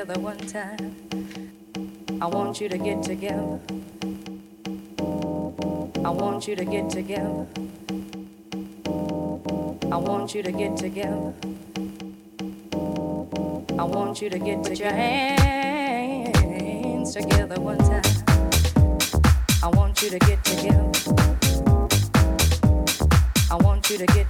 Together one time. I want you to get together. I want you to get together. I want you to get together. I want you to get Put your hands together one time. I want you to get together. I want you to get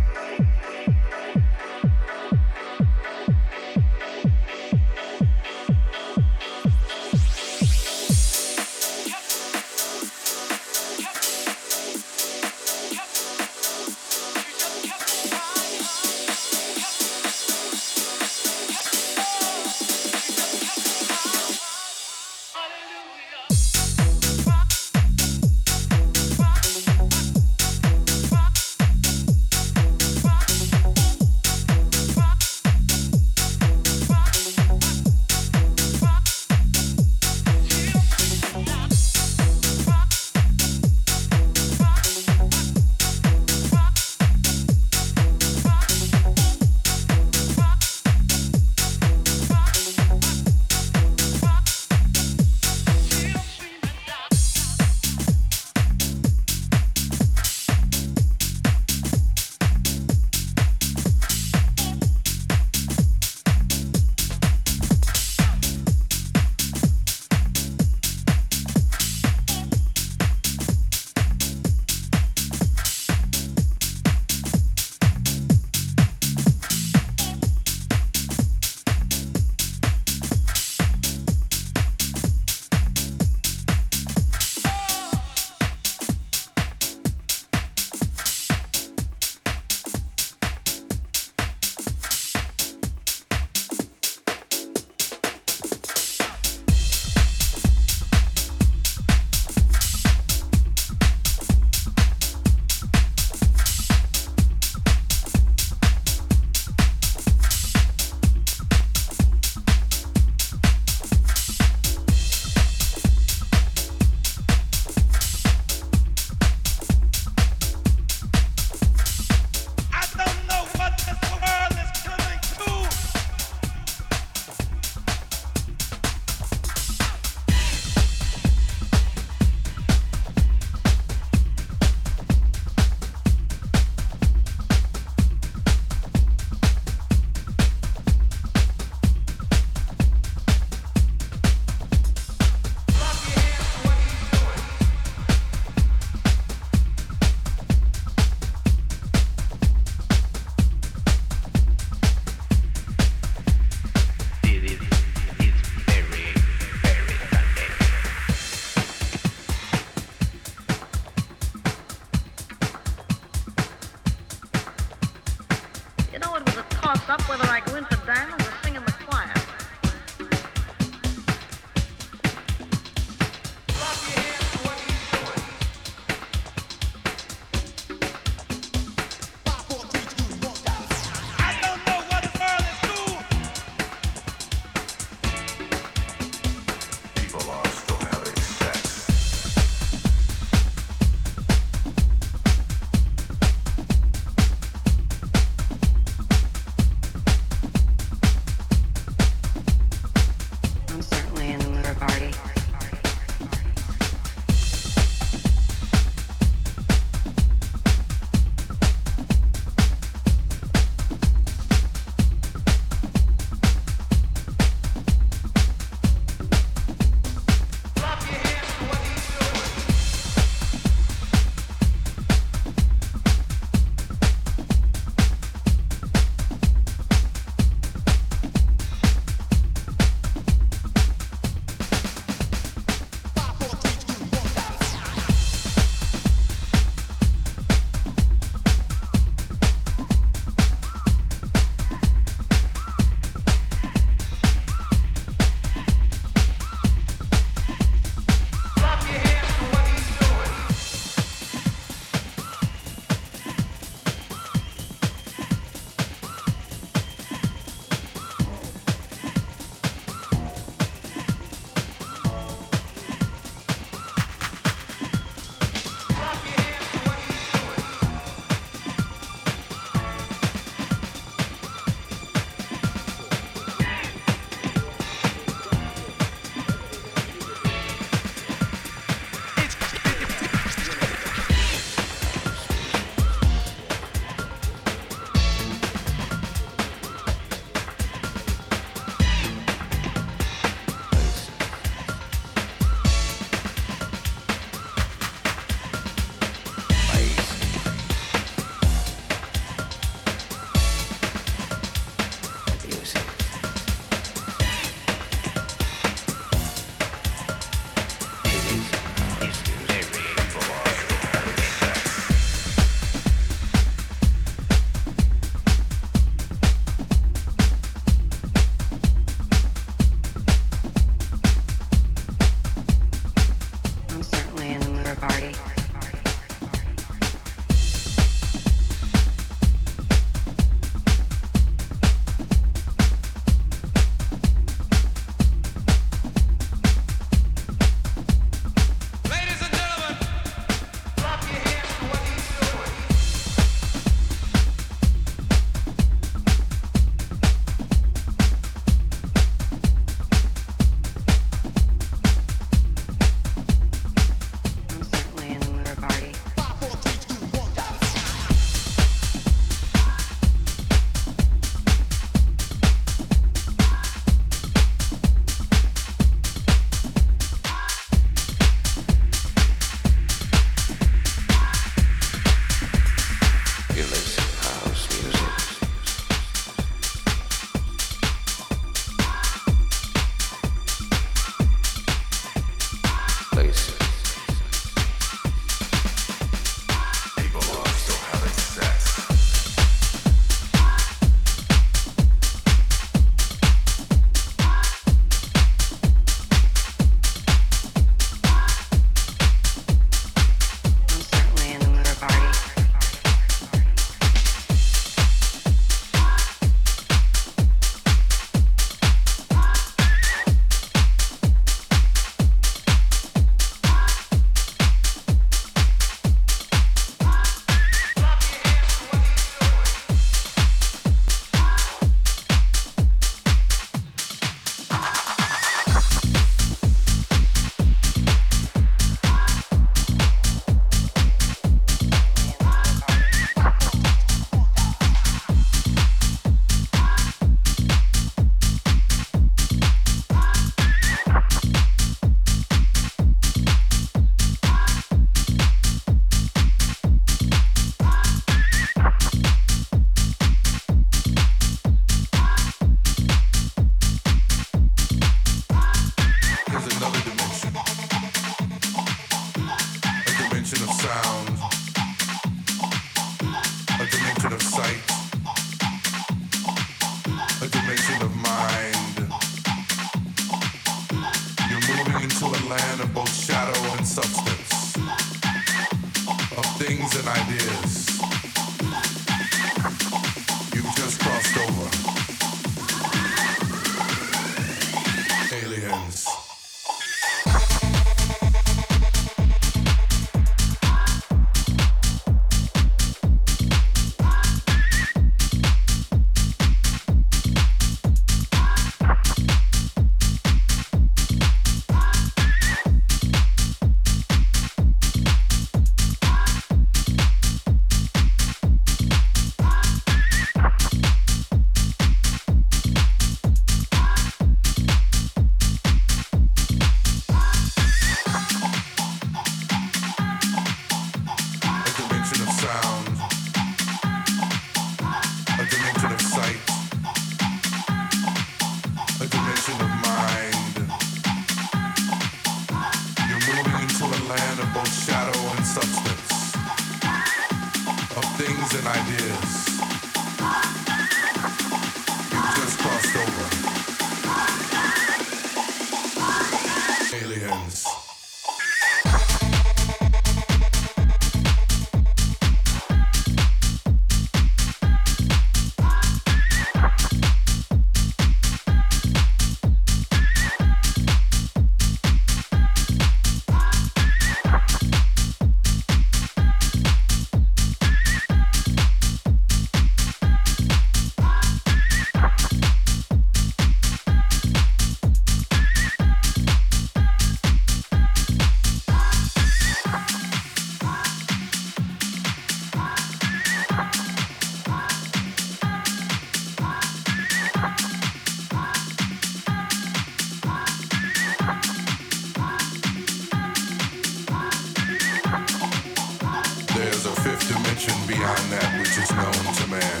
fifth dimension beyond that which is known to man.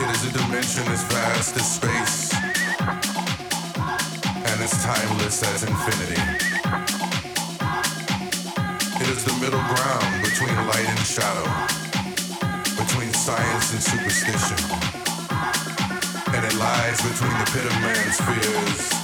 It is a dimension as vast as space and as timeless as infinity. It is the middle ground between light and shadow, between science and superstition. And it lies between the pit of man's fears